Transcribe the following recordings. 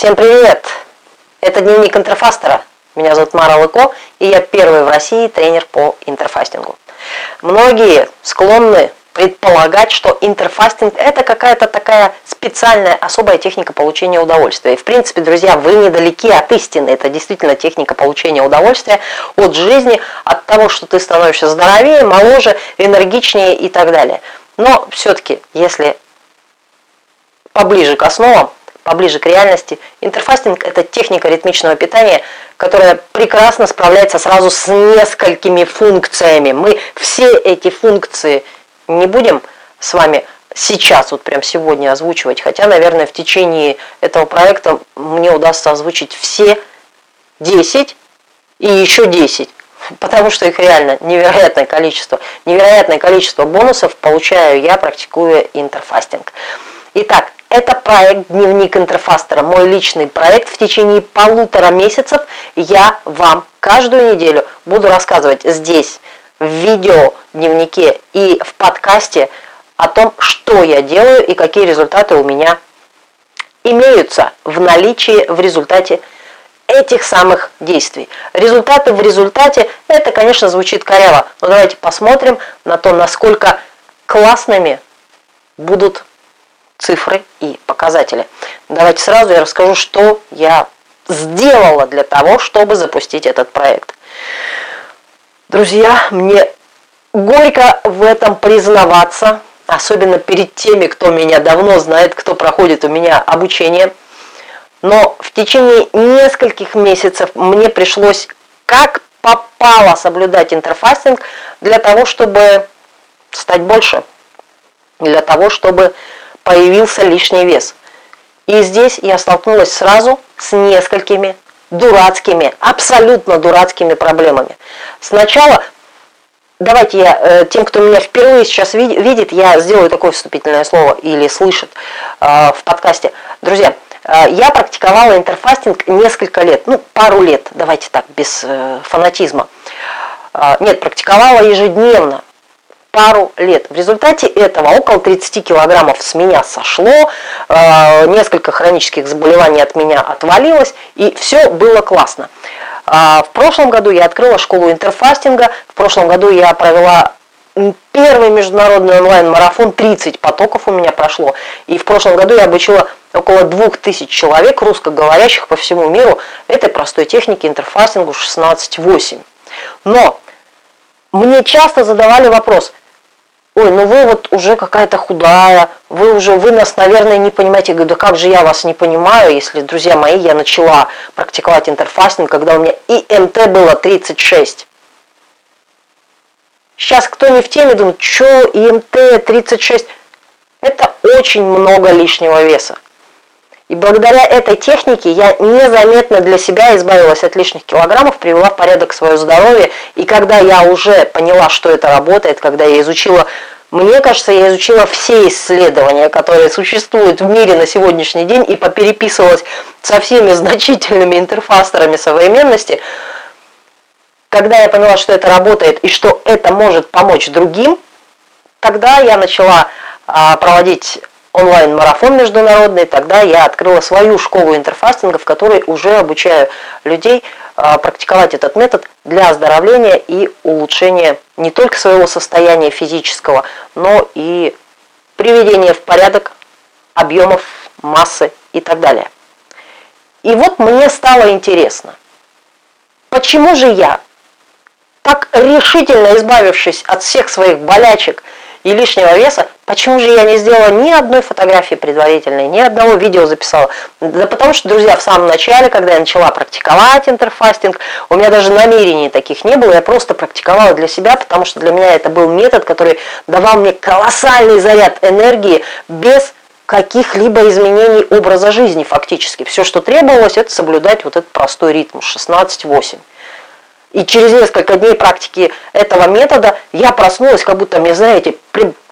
Всем привет! Это дневник интерфастера. Меня зовут Мара Лыко, и я первый в России тренер по интерфастингу. Многие склонны предполагать, что интерфастинг это какая-то такая специальная, особая техника получения удовольствия. И в принципе, друзья, вы недалеки от истины. Это действительно техника получения удовольствия от жизни, от того, что ты становишься здоровее, моложе, энергичнее и так далее. Но все-таки, если поближе к основам, поближе к реальности, интерфастинг – это техника ритмичного питания, которая прекрасно справляется сразу с несколькими функциями. Мы все эти функции не будем с вами сейчас, вот прям сегодня озвучивать, хотя, наверное, в течение этого проекта мне удастся озвучить все 10 и еще 10 потому что их реально невероятное количество. Невероятное количество бонусов получаю я, практикуя интерфастинг. Итак, это проект «Дневник интерфастера», мой личный проект. В течение полутора месяцев я вам каждую неделю буду рассказывать здесь, в видео, дневнике и в подкасте о том, что я делаю и какие результаты у меня имеются в наличии в результате этих самых действий. Результаты в результате, это, конечно, звучит коряво, но давайте посмотрим на то, насколько классными будут цифры и показатели. Давайте сразу я расскажу, что я сделала для того, чтобы запустить этот проект. Друзья, мне горько в этом признаваться, особенно перед теми, кто меня давно знает, кто проходит у меня обучение. Но в течение нескольких месяцев мне пришлось как попало соблюдать интерфастинг для того, чтобы стать больше, для того, чтобы появился лишний вес. И здесь я столкнулась сразу с несколькими дурацкими, абсолютно дурацкими проблемами. Сначала, давайте я, э, тем, кто меня впервые сейчас видит, я сделаю такое вступительное слово или слышит э, в подкасте. Друзья, э, я практиковала интерфастинг несколько лет, ну, пару лет, давайте так, без фанатизма. Нет, практиковала ежедневно, пару лет. В результате этого около 30 килограммов с меня сошло, э, несколько хронических заболеваний от меня отвалилось, и все было классно. А, в прошлом году я открыла школу интерфастинга, в прошлом году я провела первый международный онлайн-марафон, 30 потоков у меня прошло, и в прошлом году я обучила около 2000 человек, русскоговорящих по всему миру, этой простой технике интерфастингу 16.8. Но мне часто задавали вопрос, ой, ну вы вот уже какая-то худая, вы уже, вы нас, наверное, не понимаете. Я говорю, да как же я вас не понимаю, если, друзья мои, я начала практиковать интерфастинг, когда у меня ИМТ было 36. Сейчас кто не в теме, думает, что ИМТ 36? Это очень много лишнего веса. И благодаря этой технике я незаметно для себя избавилась от лишних килограммов, привела в порядок свое здоровье. И когда я уже поняла, что это работает, когда я изучила, мне кажется, я изучила все исследования, которые существуют в мире на сегодняшний день и попереписывалась со всеми значительными интерфастерами современности, когда я поняла, что это работает и что это может помочь другим, тогда я начала а, проводить онлайн-марафон международный, тогда я открыла свою школу интерфастинга, в которой уже обучаю людей а, практиковать этот метод для оздоровления и улучшения не только своего состояния физического, но и приведения в порядок объемов, массы и так далее. И вот мне стало интересно, почему же я, так решительно избавившись от всех своих болячек, и лишнего веса, почему же я не сделала ни одной фотографии предварительной, ни одного видео записала? Да потому что, друзья, в самом начале, когда я начала практиковать интерфастинг, у меня даже намерений таких не было, я просто практиковала для себя, потому что для меня это был метод, который давал мне колоссальный заряд энергии без каких-либо изменений образа жизни фактически. Все, что требовалось, это соблюдать вот этот простой ритм 16-8. И через несколько дней практики этого метода я проснулась, как будто мне, знаете,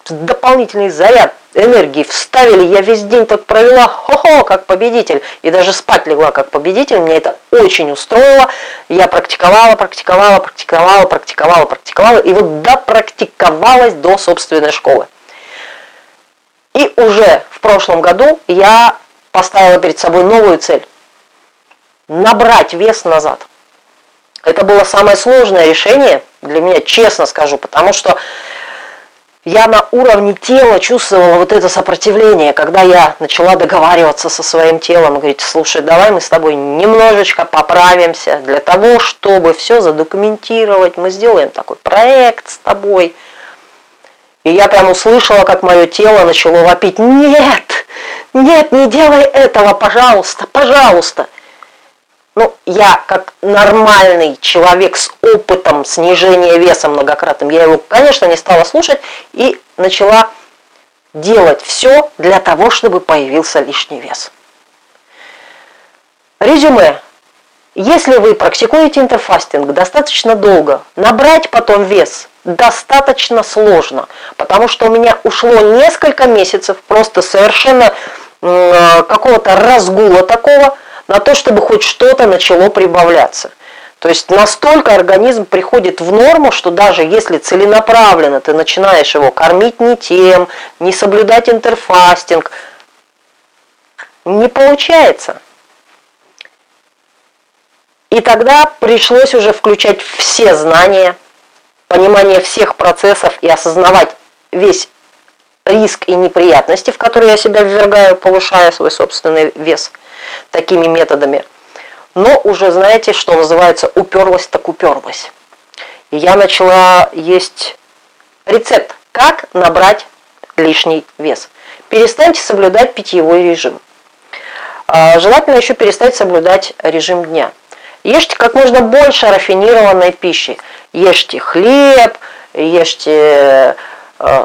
дополнительный заряд энергии вставили, я весь день так провела, хо-хо, как победитель, и даже спать легла как победитель, мне это очень устроило, я практиковала, практиковала, практиковала, практиковала, практиковала, и вот допрактиковалась до собственной школы. И уже в прошлом году я поставила перед собой новую цель. набрать вес назад. Это было самое сложное решение для меня, честно скажу, потому что я на уровне тела чувствовала вот это сопротивление, когда я начала договариваться со своим телом говорить, слушай, давай мы с тобой немножечко поправимся для того, чтобы все задокументировать, мы сделаем такой проект с тобой. И я прям услышала, как мое тело начало вопить, нет, нет, не делай этого, пожалуйста, пожалуйста. Ну, я как нормальный человек с опытом снижения веса многократным, я его, конечно, не стала слушать и начала делать все для того, чтобы появился лишний вес. Резюме. Если вы практикуете интерфастинг достаточно долго, набрать потом вес достаточно сложно, потому что у меня ушло несколько месяцев просто совершенно какого-то разгула такого, на то, чтобы хоть что-то начало прибавляться. То есть настолько организм приходит в норму, что даже если целенаправленно ты начинаешь его кормить не тем, не соблюдать интерфастинг, не получается. И тогда пришлось уже включать все знания, понимание всех процессов и осознавать весь риск и неприятности, в которые я себя ввергаю, повышая свой собственный вес – такими методами. Но уже, знаете, что называется, уперлась так уперлась. И я начала есть рецепт, как набрать лишний вес. Перестаньте соблюдать питьевой режим. А, желательно еще перестать соблюдать режим дня. Ешьте как можно больше рафинированной пищи. Ешьте хлеб, ешьте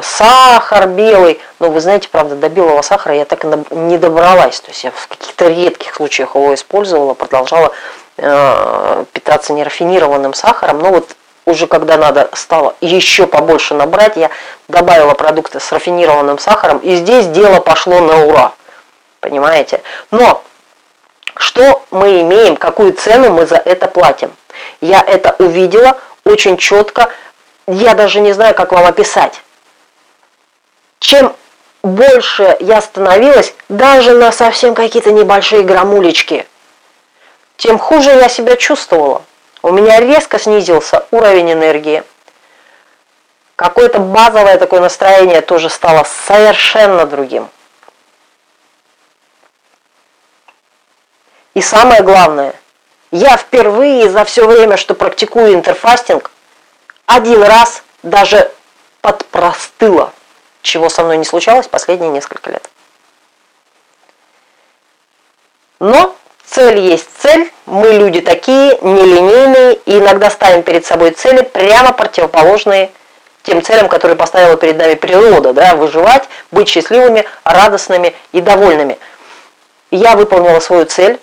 сахар белый. Но вы знаете, правда, до белого сахара я так и не добралась. То есть я в каких-то редких случаях его использовала, продолжала э, питаться нерафинированным сахаром. Но вот уже когда надо стало еще побольше набрать, я добавила продукты с рафинированным сахаром, и здесь дело пошло на ура. Понимаете? Но что мы имеем, какую цену мы за это платим? Я это увидела очень четко, я даже не знаю, как вам описать чем больше я становилась, даже на совсем какие-то небольшие грамулечки, тем хуже я себя чувствовала. У меня резко снизился уровень энергии. Какое-то базовое такое настроение тоже стало совершенно другим. И самое главное, я впервые за все время, что практикую интерфастинг, один раз даже подпростыла чего со мной не случалось последние несколько лет. Но цель есть цель, мы люди такие, нелинейные, и иногда ставим перед собой цели прямо противоположные тем целям, которые поставила перед нами природа, да, выживать, быть счастливыми, радостными и довольными. Я выполнила свою цель.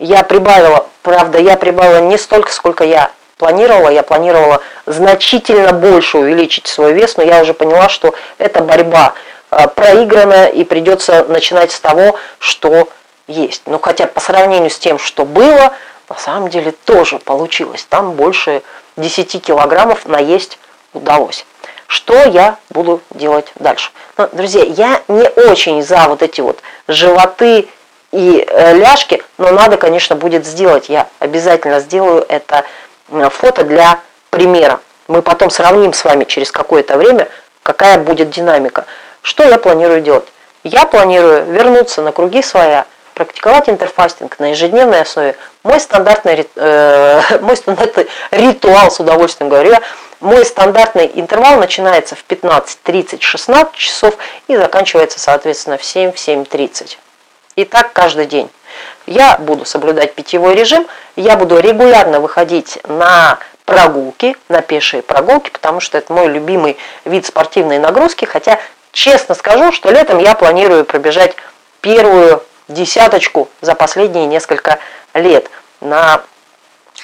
Я прибавила, правда, я прибавила не столько, сколько я планировала, я планировала значительно больше увеличить свой вес, но я уже поняла, что это борьба э, проиграна и придется начинать с того, что есть. Но хотя по сравнению с тем, что было, на самом деле тоже получилось. Там больше 10 килограммов наесть удалось. Что я буду делать дальше? Ну, друзья, я не очень за вот эти вот животы и э, ляжки, но надо, конечно, будет сделать. Я обязательно сделаю это фото для примера. Мы потом сравним с вами через какое-то время, какая будет динамика. Что я планирую делать? Я планирую вернуться на круги своя, практиковать интерфастинг на ежедневной основе. Мой стандартный, э, мой стандартный ритуал, с удовольствием говорю я, мой стандартный интервал начинается в 15, 30, 16 часов и заканчивается, соответственно, в 7, в 7.30. И так каждый день. Я буду соблюдать питьевой режим, я буду регулярно выходить на прогулки, на пешие прогулки, потому что это мой любимый вид спортивной нагрузки, хотя честно скажу, что летом я планирую пробежать первую десяточку за последние несколько лет. На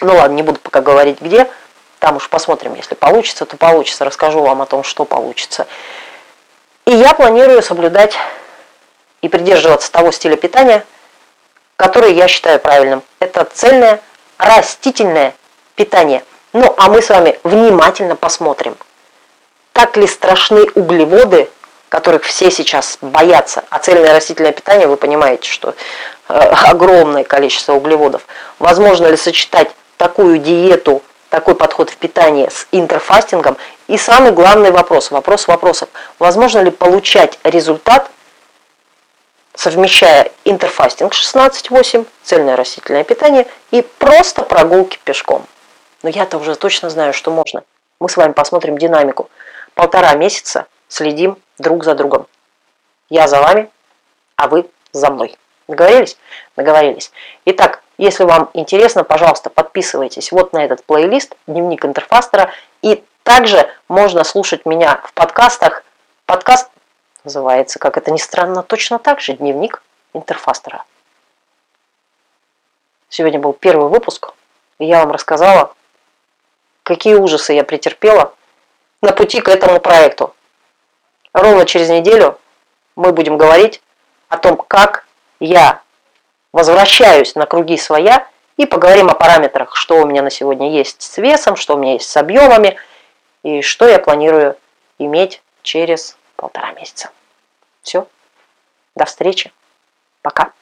ну ладно, не буду пока говорить где, там уж посмотрим, если получится, то получится, расскажу вам о том, что получится. И я планирую соблюдать и придерживаться того стиля питания, который я считаю правильным. Это цельное растительное питание. Ну, а мы с вами внимательно посмотрим, так ли страшны углеводы, которых все сейчас боятся. А цельное растительное питание, вы понимаете, что огромное количество углеводов. Возможно ли сочетать такую диету, такой подход в питании с интерфастингом? И самый главный вопрос, вопрос вопросов. Возможно ли получать результат, совмещая интерфастинг 16-8, цельное растительное питание и просто прогулки пешком? Но я-то уже точно знаю, что можно. Мы с вами посмотрим динамику. Полтора месяца следим друг за другом. Я за вами, а вы за мной. Договорились? Договорились. Итак, если вам интересно, пожалуйста, подписывайтесь вот на этот плейлист «Дневник интерфастера». И также можно слушать меня в подкастах. Подкаст называется, как это ни странно, точно так же «Дневник интерфастера». Сегодня был первый выпуск, и я вам рассказала, какие ужасы я претерпела на пути к этому проекту. Ровно через неделю мы будем говорить о том, как я возвращаюсь на круги своя и поговорим о параметрах, что у меня на сегодня есть с весом, что у меня есть с объемами и что я планирую иметь через полтора месяца. Все. До встречи. Пока.